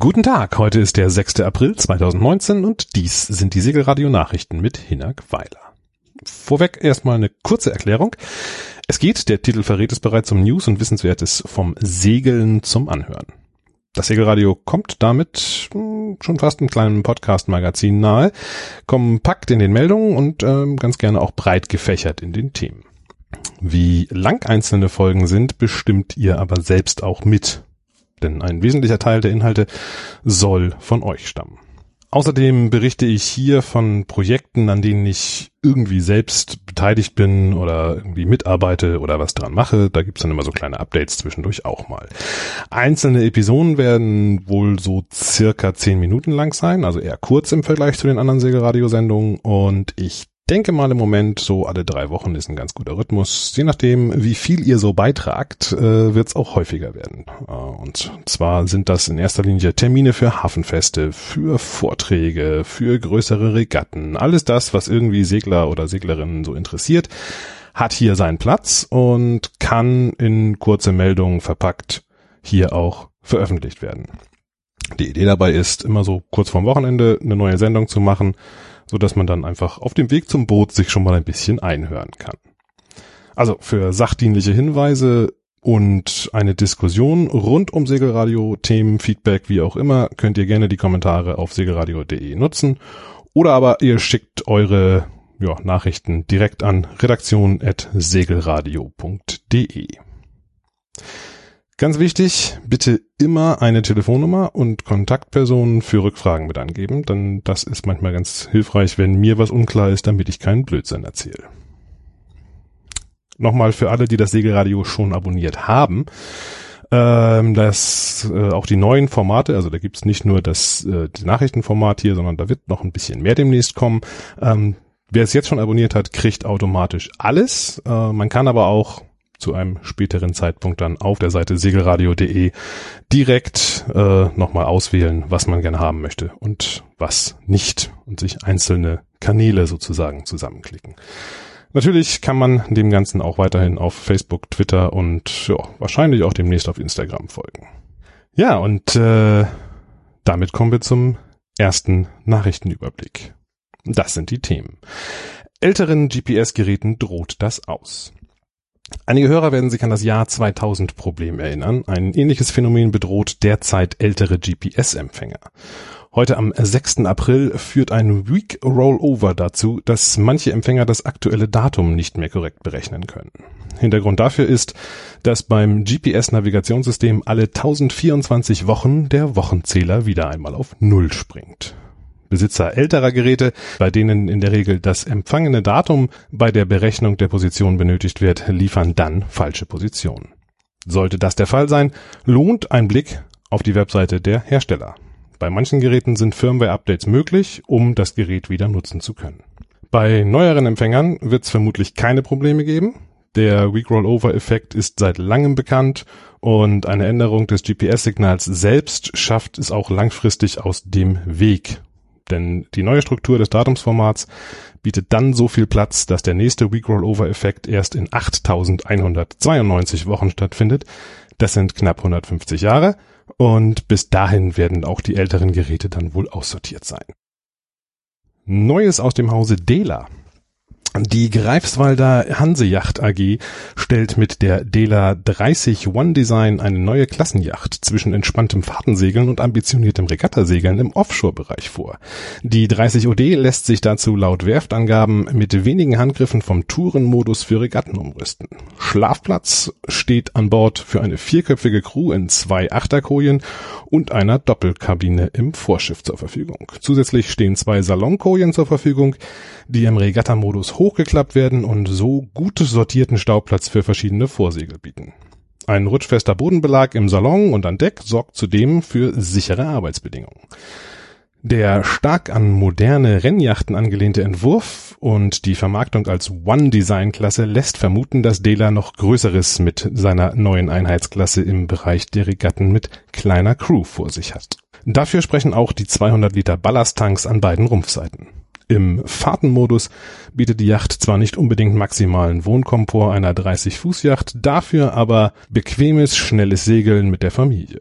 Guten Tag, heute ist der 6. April 2019 und dies sind die Segelradio Nachrichten mit Hinak Weiler. Vorweg erstmal eine kurze Erklärung. Es geht, der Titel verrät es bereits um News und Wissenswertes vom Segeln zum Anhören. Das Segelradio kommt damit hm, schon fast einem kleinen Podcast-Magazin nahe, kompakt in den Meldungen und ähm, ganz gerne auch breit gefächert in den Themen. Wie lang einzelne Folgen sind, bestimmt ihr aber selbst auch mit denn ein wesentlicher Teil der Inhalte soll von euch stammen. Außerdem berichte ich hier von Projekten, an denen ich irgendwie selbst beteiligt bin oder irgendwie mitarbeite oder was dran mache. Da gibt's dann immer so kleine Updates zwischendurch auch mal. Einzelne Episoden werden wohl so circa zehn Minuten lang sein, also eher kurz im Vergleich zu den anderen Segelradiosendungen und ich denke mal im Moment so alle drei Wochen ist ein ganz guter Rhythmus. Je nachdem, wie viel ihr so beitragt, äh, wird es auch häufiger werden. Äh, und zwar sind das in erster Linie Termine für Hafenfeste, für Vorträge, für größere Regatten. Alles das, was irgendwie Segler oder Seglerinnen so interessiert, hat hier seinen Platz und kann in kurze Meldungen verpackt hier auch veröffentlicht werden. Die Idee dabei ist, immer so kurz vorm Wochenende eine neue Sendung zu machen, so dass man dann einfach auf dem Weg zum Boot sich schon mal ein bisschen einhören kann. Also für sachdienliche Hinweise und eine Diskussion rund um Segelradio, Themen, Feedback, wie auch immer, könnt ihr gerne die Kommentare auf segelradio.de nutzen oder aber ihr schickt eure ja, Nachrichten direkt an redaktion.segelradio.de. Ganz wichtig, bitte immer eine Telefonnummer und Kontaktpersonen für Rückfragen mit angeben, denn das ist manchmal ganz hilfreich, wenn mir was unklar ist, damit ich keinen Blödsinn erzähle. Nochmal für alle, die das Segelradio schon abonniert haben, ähm, dass äh, auch die neuen Formate, also da gibt's nicht nur das, äh, Nachrichtenformat hier, sondern da wird noch ein bisschen mehr demnächst kommen. Ähm, wer es jetzt schon abonniert hat, kriegt automatisch alles. Äh, man kann aber auch zu einem späteren Zeitpunkt dann auf der Seite segelradio.de direkt äh, nochmal auswählen, was man gerne haben möchte und was nicht und sich einzelne Kanäle sozusagen zusammenklicken. Natürlich kann man dem Ganzen auch weiterhin auf Facebook, Twitter und ja, wahrscheinlich auch demnächst auf Instagram folgen. Ja, und äh, damit kommen wir zum ersten Nachrichtenüberblick. Das sind die Themen. Älteren GPS-Geräten droht das aus. Einige Hörer werden sich an das Jahr 2000 Problem erinnern. Ein ähnliches Phänomen bedroht derzeit ältere GPS-Empfänger. Heute am 6. April führt ein Week Rollover dazu, dass manche Empfänger das aktuelle Datum nicht mehr korrekt berechnen können. Hintergrund dafür ist, dass beim GPS-Navigationssystem alle 1024 Wochen der Wochenzähler wieder einmal auf Null springt. Besitzer älterer Geräte, bei denen in der Regel das empfangene Datum bei der Berechnung der Position benötigt wird, liefern dann falsche Positionen. Sollte das der Fall sein, lohnt ein Blick auf die Webseite der Hersteller. Bei manchen Geräten sind Firmware-Updates möglich, um das Gerät wieder nutzen zu können. Bei neueren Empfängern wird es vermutlich keine Probleme geben. Der Weak Rollover-Effekt ist seit langem bekannt und eine Änderung des GPS-Signals selbst schafft es auch langfristig aus dem Weg denn die neue Struktur des Datumsformats bietet dann so viel Platz, dass der nächste Week Rollover Effekt erst in 8192 Wochen stattfindet. Das sind knapp 150 Jahre und bis dahin werden auch die älteren Geräte dann wohl aussortiert sein. Neues aus dem Hause Dela. Die Greifswalder Hanseyacht AG stellt mit der Dela 30 One Design eine neue Klassenjacht zwischen entspanntem Fahrtensegeln und ambitioniertem Regattasegeln im Offshore-Bereich vor. Die 30 OD lässt sich dazu laut Werftangaben mit wenigen Handgriffen vom Tourenmodus für Regatten umrüsten. Schlafplatz steht an Bord für eine vierköpfige Crew in zwei Achterkojen und einer Doppelkabine im Vorschiff zur Verfügung. Zusätzlich stehen zwei Salonkojen zur Verfügung, die im Regattamodus hochgeklappt werden und so gut sortierten Stauplatz für verschiedene Vorsegel bieten. Ein rutschfester Bodenbelag im Salon und an Deck sorgt zudem für sichere Arbeitsbedingungen. Der stark an moderne Rennjachten angelehnte Entwurf und die Vermarktung als One-Design-Klasse lässt vermuten, dass Dela noch Größeres mit seiner neuen Einheitsklasse im Bereich der Regatten mit kleiner Crew vor sich hat. Dafür sprechen auch die 200 Liter Ballasttanks an beiden Rumpfseiten. Im Fahrtenmodus bietet die Yacht zwar nicht unbedingt maximalen Wohnkomfort einer 30-Fuß-Yacht, dafür aber bequemes, schnelles Segeln mit der Familie.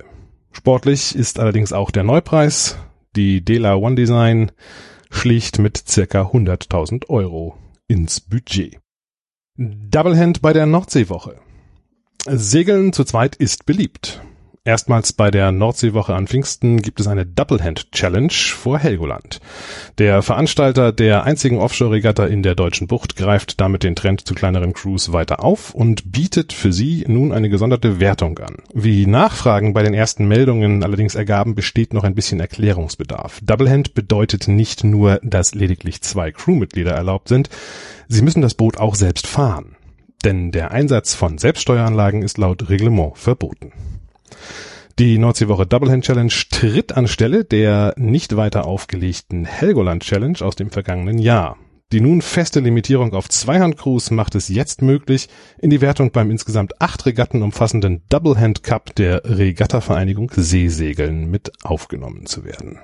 Sportlich ist allerdings auch der Neupreis. Die Dela One Design schlicht mit circa 100.000 Euro ins Budget. Doublehand bei der Nordseewoche. Segeln zu zweit ist beliebt. Erstmals bei der Nordseewoche an Pfingsten gibt es eine Doublehand Challenge vor Helgoland. Der Veranstalter der einzigen Offshore-Regatta in der deutschen Bucht greift damit den Trend zu kleineren Crews weiter auf und bietet für sie nun eine gesonderte Wertung an. Wie Nachfragen bei den ersten Meldungen allerdings ergaben, besteht noch ein bisschen Erklärungsbedarf. Doublehand bedeutet nicht nur, dass lediglich zwei Crewmitglieder erlaubt sind, sie müssen das Boot auch selbst fahren. Denn der Einsatz von Selbststeueranlagen ist laut Reglement verboten. Die Nordseewoche Doublehand Challenge tritt anstelle der nicht weiter aufgelegten Helgoland Challenge aus dem vergangenen Jahr. Die nun feste Limitierung auf Zweihandcrews macht es jetzt möglich, in die Wertung beim insgesamt acht Regatten umfassenden Doublehand Cup der Regattavereinigung Seesegeln mit aufgenommen zu werden.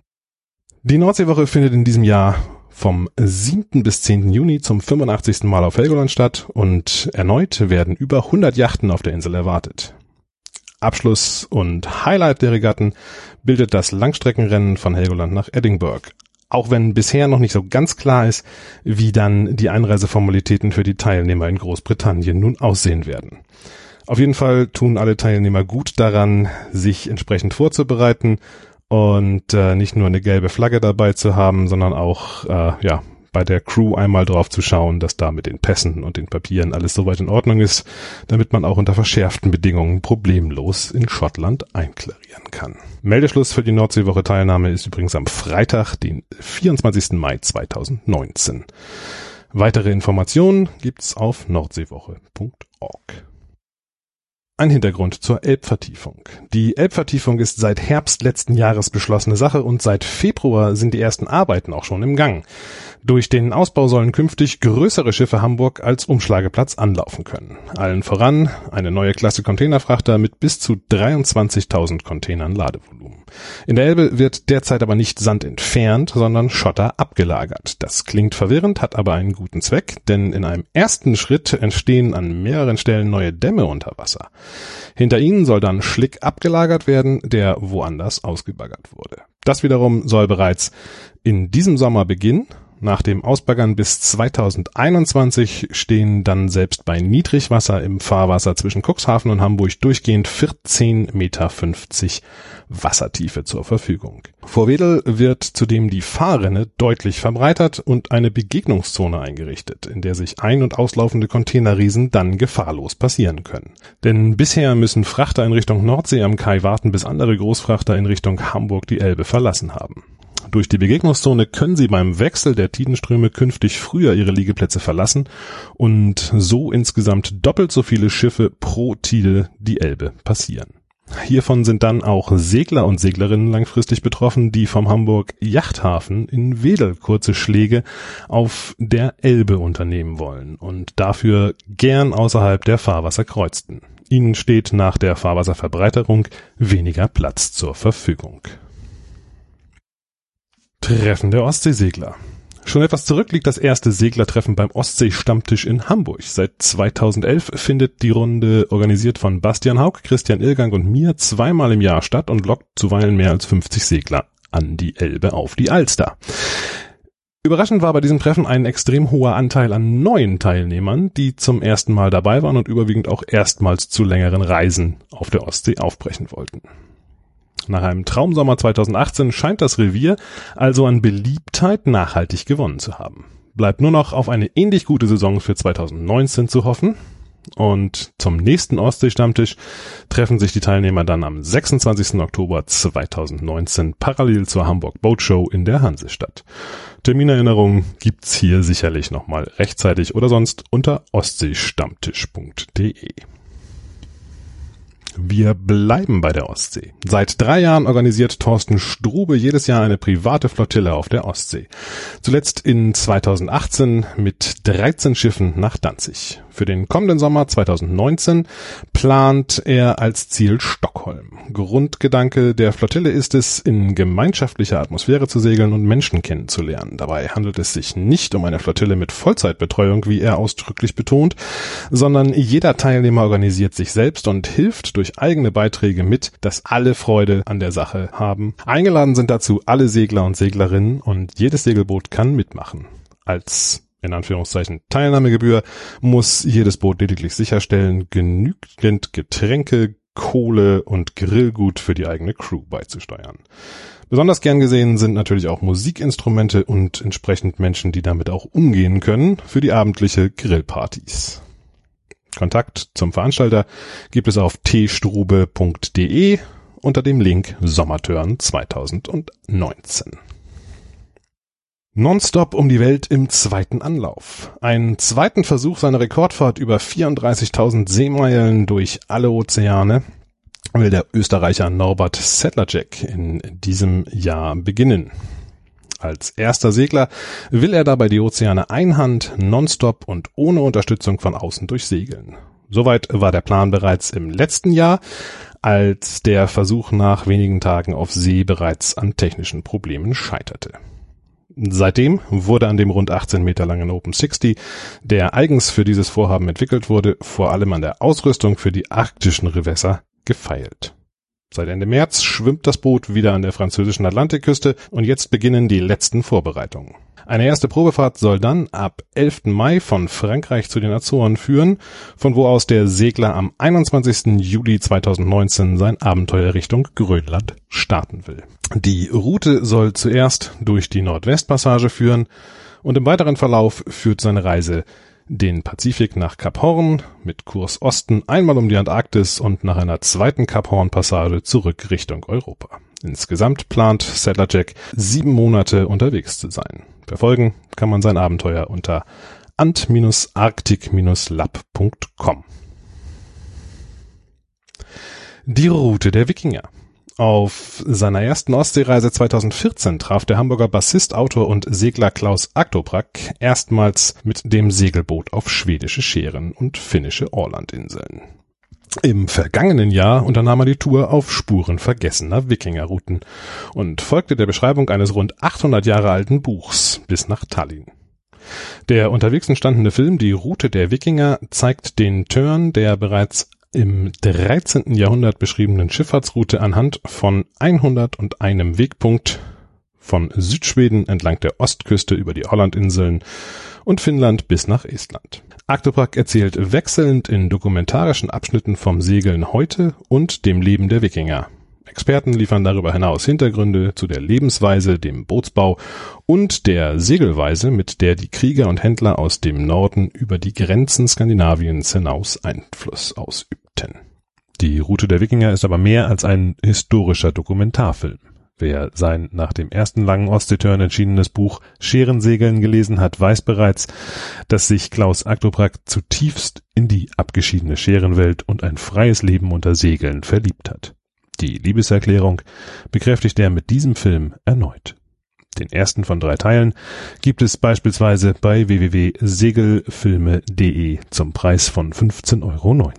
Die Nordseewoche findet in diesem Jahr vom 7. bis 10. Juni zum 85. Mal auf Helgoland statt und erneut werden über 100 Yachten auf der Insel erwartet. Abschluss und Highlight der Regatten bildet das Langstreckenrennen von Helgoland nach Edinburgh. Auch wenn bisher noch nicht so ganz klar ist, wie dann die Einreiseformalitäten für die Teilnehmer in Großbritannien nun aussehen werden. Auf jeden Fall tun alle Teilnehmer gut daran, sich entsprechend vorzubereiten und äh, nicht nur eine gelbe Flagge dabei zu haben, sondern auch äh, ja bei der Crew einmal drauf zu schauen, dass da mit den Pässen und den Papieren alles soweit in Ordnung ist, damit man auch unter verschärften Bedingungen problemlos in Schottland einklarieren kann. Meldeschluss für die Nordseewoche Teilnahme ist übrigens am Freitag, den 24. Mai 2019. Weitere Informationen gibt's auf nordseewoche.org. Ein Hintergrund zur Elbvertiefung. Die Elbvertiefung ist seit Herbst letzten Jahres beschlossene Sache und seit Februar sind die ersten Arbeiten auch schon im Gang. Durch den Ausbau sollen künftig größere Schiffe Hamburg als Umschlageplatz anlaufen können. Allen voran eine neue Klasse Containerfrachter mit bis zu 23.000 Containern Ladevolumen. In der Elbe wird derzeit aber nicht Sand entfernt, sondern Schotter abgelagert. Das klingt verwirrend, hat aber einen guten Zweck, denn in einem ersten Schritt entstehen an mehreren Stellen neue Dämme unter Wasser. Hinter ihnen soll dann Schlick abgelagert werden, der woanders ausgebaggert wurde. Das wiederum soll bereits in diesem Sommer beginnen nach dem Ausbaggern bis 2021 stehen dann selbst bei Niedrigwasser im Fahrwasser zwischen Cuxhaven und Hamburg durchgehend 14,50 Meter Wassertiefe zur Verfügung. Vor Wedel wird zudem die Fahrrinne deutlich verbreitert und eine Begegnungszone eingerichtet, in der sich ein- und auslaufende Containerriesen dann gefahrlos passieren können. Denn bisher müssen Frachter in Richtung Nordsee am Kai warten, bis andere Großfrachter in Richtung Hamburg die Elbe verlassen haben. Durch die Begegnungszone können sie beim Wechsel der Tidenströme künftig früher ihre Liegeplätze verlassen und so insgesamt doppelt so viele Schiffe pro Tide die Elbe passieren. Hiervon sind dann auch Segler und Seglerinnen langfristig betroffen, die vom Hamburg Yachthafen in Wedel kurze Schläge auf der Elbe unternehmen wollen und dafür gern außerhalb der Fahrwasser kreuzten. Ihnen steht nach der Fahrwasserverbreiterung weniger Platz zur Verfügung. Treffen der Ostseesegler. Schon etwas zurück liegt das erste Seglertreffen beim Ostsee-Stammtisch in Hamburg. Seit 2011 findet die Runde, organisiert von Bastian Haug, Christian Ilgang und mir, zweimal im Jahr statt und lockt zuweilen mehr als 50 Segler an die Elbe auf die Alster. Überraschend war bei diesem Treffen ein extrem hoher Anteil an neuen Teilnehmern, die zum ersten Mal dabei waren und überwiegend auch erstmals zu längeren Reisen auf der Ostsee aufbrechen wollten. Nach einem Traumsommer 2018 scheint das Revier also an Beliebtheit nachhaltig gewonnen zu haben. Bleibt nur noch auf eine ähnlich gute Saison für 2019 zu hoffen. Und zum nächsten Ostsee-Stammtisch treffen sich die Teilnehmer dann am 26. Oktober 2019 parallel zur Hamburg Boat Show in der Hansestadt. Terminerinnerungen gibt's hier sicherlich nochmal rechtzeitig oder sonst unter ostseestammtisch.de. Wir bleiben bei der Ostsee. Seit drei Jahren organisiert Thorsten Strube jedes Jahr eine private Flottille auf der Ostsee. Zuletzt in 2018 mit 13 Schiffen nach Danzig. Für den kommenden Sommer 2019 plant er als Ziel Stockholm. Grundgedanke der Flottille ist es, in gemeinschaftlicher Atmosphäre zu segeln und Menschen kennenzulernen. Dabei handelt es sich nicht um eine Flottille mit Vollzeitbetreuung, wie er ausdrücklich betont, sondern jeder Teilnehmer organisiert sich selbst und hilft durch eigene Beiträge mit, dass alle Freude an der Sache haben. Eingeladen sind dazu alle Segler und Seglerinnen und jedes Segelboot kann mitmachen. Als in Anführungszeichen Teilnahmegebühr muss jedes Boot lediglich sicherstellen, genügend Getränke, Kohle und Grillgut für die eigene Crew beizusteuern. Besonders gern gesehen sind natürlich auch Musikinstrumente und entsprechend Menschen, die damit auch umgehen können, für die abendliche Grillpartys. Kontakt zum Veranstalter gibt es auf tstrube.de unter dem Link Sommertörn 2019. Nonstop um die Welt im zweiten Anlauf. Einen zweiten Versuch seiner Rekordfahrt über 34.000 Seemeilen durch alle Ozeane will der Österreicher Norbert Sedlacek in diesem Jahr beginnen. Als erster Segler will er dabei die Ozeane einhand, nonstop und ohne Unterstützung von außen durchsegeln. Soweit war der Plan bereits im letzten Jahr, als der Versuch nach wenigen Tagen auf See bereits an technischen Problemen scheiterte. Seitdem wurde an dem rund 18 Meter langen Open 60, der eigens für dieses Vorhaben entwickelt wurde, vor allem an der Ausrüstung für die arktischen Gewässer gefeilt. Seit Ende März schwimmt das Boot wieder an der französischen Atlantikküste und jetzt beginnen die letzten Vorbereitungen. Eine erste Probefahrt soll dann ab 11. Mai von Frankreich zu den Azoren führen, von wo aus der Segler am 21. Juli 2019 sein Abenteuer Richtung Grönland starten will. Die Route soll zuerst durch die Nordwestpassage führen und im weiteren Verlauf führt seine Reise den Pazifik nach Kap Horn mit Kurs Osten einmal um die Antarktis und nach einer zweiten Kap Horn Passage zurück Richtung Europa. Insgesamt plant Settler Jack sieben Monate unterwegs zu sein. Verfolgen kann man sein Abenteuer unter ant-arctic-lab.com. Die Route der Wikinger. Auf seiner ersten Ostseereise 2014 traf der Hamburger Bassist, Autor und Segler Klaus Aktobrack erstmals mit dem Segelboot auf schwedische Scheren und finnische Orlandinseln. Im vergangenen Jahr unternahm er die Tour auf Spuren vergessener Wikingerrouten und folgte der Beschreibung eines rund 800 Jahre alten Buchs bis nach Tallinn. Der unterwegs entstandene Film Die Route der Wikinger zeigt den Turn der bereits im 13. Jahrhundert beschriebenen Schifffahrtsroute anhand von 101 Wegpunkt von Südschweden entlang der Ostküste über die Hollandinseln und Finnland bis nach Estland. Aktoprak erzählt wechselnd in dokumentarischen Abschnitten vom Segeln heute und dem Leben der Wikinger. Experten liefern darüber hinaus Hintergründe zu der Lebensweise, dem Bootsbau und der Segelweise, mit der die Krieger und Händler aus dem Norden über die Grenzen Skandinaviens hinaus Einfluss ausübten. Die Route der Wikinger ist aber mehr als ein historischer Dokumentarfilm. Wer sein nach dem ersten langen Ostseeturn entschiedenes Buch Scherensegeln gelesen hat, weiß bereits, dass sich Klaus Aktobrack zutiefst in die abgeschiedene Scherenwelt und ein freies Leben unter Segeln verliebt hat. Die Liebeserklärung bekräftigt er mit diesem Film erneut. Den ersten von drei Teilen gibt es beispielsweise bei www.segelfilme.de zum Preis von 15,90 Euro.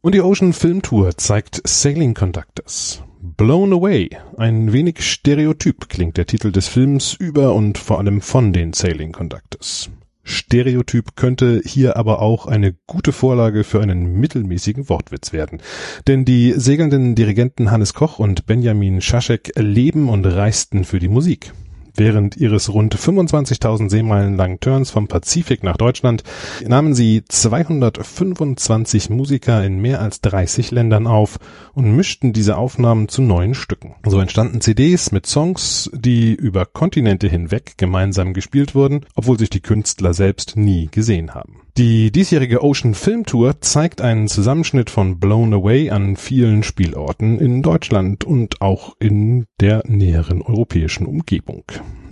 Und die Ocean Film Tour zeigt Sailing Conductors. Blown Away. Ein wenig stereotyp klingt der Titel des Films über und vor allem von den Sailing Conductors. Stereotyp könnte hier aber auch eine gute Vorlage für einen mittelmäßigen Wortwitz werden. Denn die segelnden Dirigenten Hannes Koch und Benjamin Schaschek leben und reisten für die Musik. Während ihres rund 25.000 Seemeilen langen Turns vom Pazifik nach Deutschland nahmen sie 225 Musiker in mehr als 30 Ländern auf und mischten diese Aufnahmen zu neuen Stücken. So entstanden CDs mit Songs, die über Kontinente hinweg gemeinsam gespielt wurden, obwohl sich die Künstler selbst nie gesehen haben. Die diesjährige Ocean Film Tour zeigt einen Zusammenschnitt von Blown Away an vielen Spielorten in Deutschland und auch in der näheren europäischen Umgebung.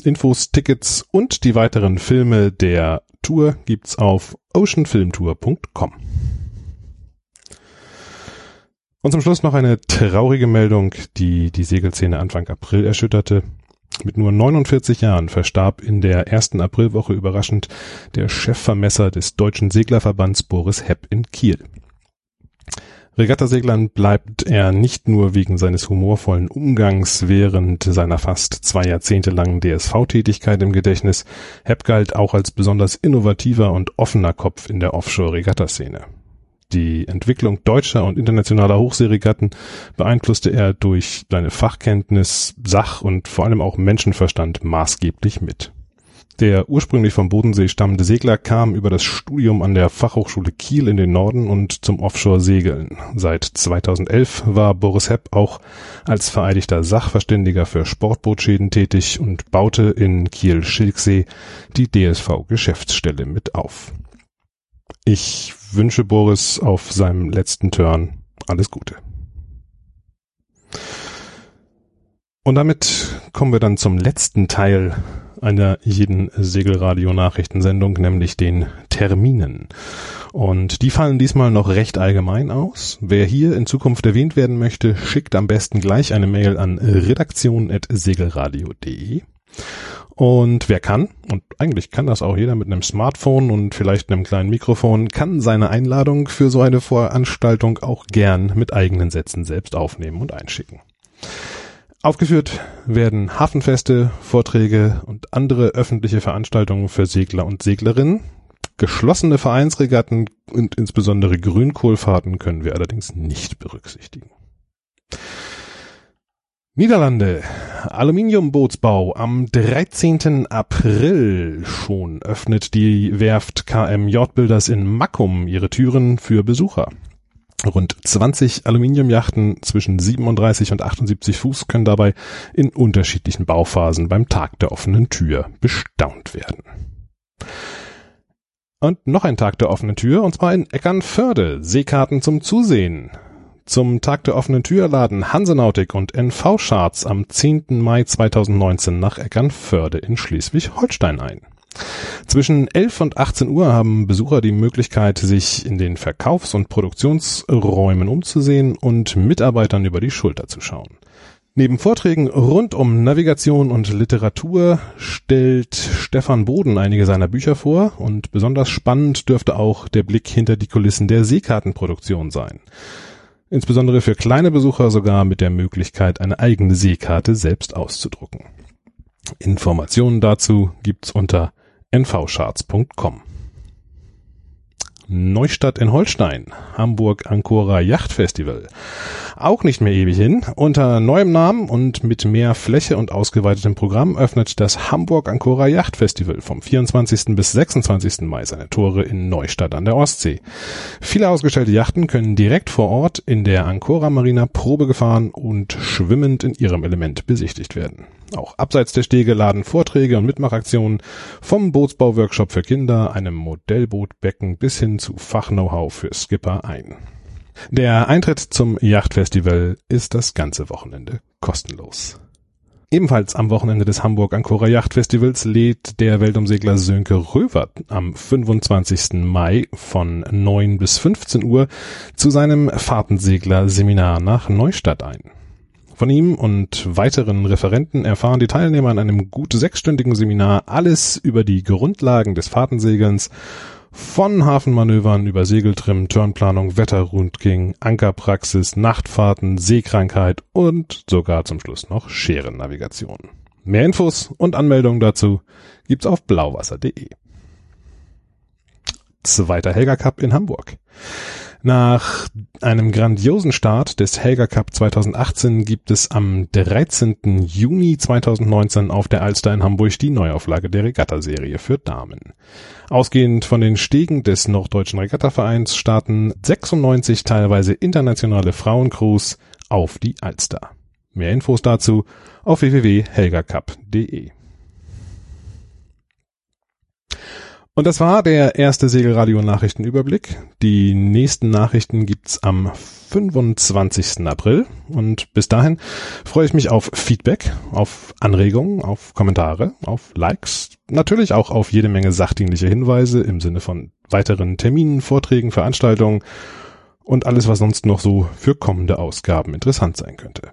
Infos, Tickets und die weiteren Filme der Tour gibt's auf oceanfilmtour.com. Und zum Schluss noch eine traurige Meldung, die die Segelszene Anfang April erschütterte. Mit nur 49 Jahren verstarb in der ersten Aprilwoche überraschend der Chefvermesser des Deutschen Seglerverbands Boris Hepp in Kiel. Regattaseglern bleibt er nicht nur wegen seines humorvollen Umgangs während seiner fast zwei Jahrzehnte langen DSV-Tätigkeit im Gedächtnis. Hepp galt auch als besonders innovativer und offener Kopf in der Offshore-Regattaszene. Die Entwicklung deutscher und internationaler Hochseeregatten beeinflusste er durch seine Fachkenntnis, Sach- und vor allem auch Menschenverstand maßgeblich mit. Der ursprünglich vom Bodensee stammende Segler kam über das Studium an der Fachhochschule Kiel in den Norden und zum Offshore-Segeln. Seit 2011 war Boris Hepp auch als vereidigter Sachverständiger für Sportbootschäden tätig und baute in Kiel-Schilksee die DSV-Geschäftsstelle mit auf. Ich wünsche Boris auf seinem letzten Turn alles Gute. Und damit kommen wir dann zum letzten Teil einer jeden Segelradio-Nachrichtensendung, nämlich den Terminen. Und die fallen diesmal noch recht allgemein aus. Wer hier in Zukunft erwähnt werden möchte, schickt am besten gleich eine Mail an redaktion.segelradio.de. Und wer kann, und eigentlich kann das auch jeder mit einem Smartphone und vielleicht einem kleinen Mikrofon, kann seine Einladung für so eine Veranstaltung auch gern mit eigenen Sätzen selbst aufnehmen und einschicken. Aufgeführt werden Hafenfeste, Vorträge und andere öffentliche Veranstaltungen für Segler und Seglerinnen. Geschlossene Vereinsregatten und insbesondere Grünkohlfahrten können wir allerdings nicht berücksichtigen. Niederlande. Aluminiumbootsbau am 13. April schon öffnet die Werft KM Yachtbuilders in Mackum ihre Türen für Besucher. Rund 20 Aluminiumjachten zwischen 37 und 78 Fuß können dabei in unterschiedlichen Bauphasen beim Tag der offenen Tür bestaunt werden. Und noch ein Tag der offenen Tür, und zwar in Eckernförde. Seekarten zum Zusehen. Zum Tag der offenen Tür laden Hansenautik und NV Charts am 10. Mai 2019 nach Eckernförde in Schleswig-Holstein ein. Zwischen 11 und 18 Uhr haben Besucher die Möglichkeit, sich in den Verkaufs- und Produktionsräumen umzusehen und Mitarbeitern über die Schulter zu schauen. Neben Vorträgen rund um Navigation und Literatur stellt Stefan Boden einige seiner Bücher vor und besonders spannend dürfte auch der Blick hinter die Kulissen der Seekartenproduktion sein. Insbesondere für kleine Besucher sogar mit der Möglichkeit, eine eigene Seekarte selbst auszudrucken. Informationen dazu gibt's unter nvcharts.com. Neustadt in Holstein, Hamburg Ancora Yacht Festival. Auch nicht mehr ewig hin. Unter neuem Namen und mit mehr Fläche und ausgeweitetem Programm öffnet das Hamburg Ancora Yacht Festival vom 24. bis 26. Mai seine Tore in Neustadt an der Ostsee. Viele ausgestellte Yachten können direkt vor Ort in der Ancora Marina Probe gefahren und schwimmend in ihrem Element besichtigt werden. Auch abseits der Stege laden Vorträge und Mitmachaktionen vom Bootsbauworkshop für Kinder, einem Modellbootbecken bis hin zu Fachknow-how für Skipper ein. Der Eintritt zum Yachtfestival ist das ganze Wochenende kostenlos. Ebenfalls am Wochenende des Hamburg Ancora Yacht Festivals lädt der Weltumsegler Sönke Röver am 25. Mai von 9 bis 15 Uhr zu seinem Fahrtensegler Seminar nach Neustadt ein. Von ihm und weiteren Referenten erfahren die Teilnehmer in einem gut sechsstündigen Seminar alles über die Grundlagen des Fahrtensegelns, von Hafenmanövern über Segeltrim, Turnplanung, Wetterrundking, Ankerpraxis, Nachtfahrten, Seekrankheit und sogar zum Schluss noch Scherennavigation. Mehr Infos und Anmeldungen dazu gibt's auf blauwasser.de. Zweiter Helga Cup in Hamburg. Nach einem grandiosen Start des Helga Cup 2018 gibt es am 13. Juni 2019 auf der Alster in Hamburg die Neuauflage der Regatta-Serie für Damen. Ausgehend von den Stegen des Norddeutschen Regattavereins starten 96 teilweise internationale Frauencrews auf die Alster. Mehr Infos dazu auf www.helgacup.de. Und das war der erste Segelradio-Nachrichtenüberblick. Die nächsten Nachrichten gibt's am 25. April. Und bis dahin freue ich mich auf Feedback, auf Anregungen, auf Kommentare, auf Likes, natürlich auch auf jede Menge sachdienliche Hinweise im Sinne von weiteren Terminen, Vorträgen, Veranstaltungen und alles, was sonst noch so für kommende Ausgaben interessant sein könnte.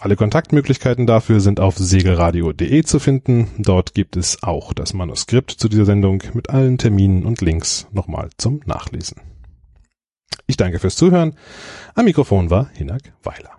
Alle Kontaktmöglichkeiten dafür sind auf segelradio.de zu finden. Dort gibt es auch das Manuskript zu dieser Sendung mit allen Terminen und Links nochmal zum Nachlesen. Ich danke fürs Zuhören. Am Mikrofon war Hinak Weiler.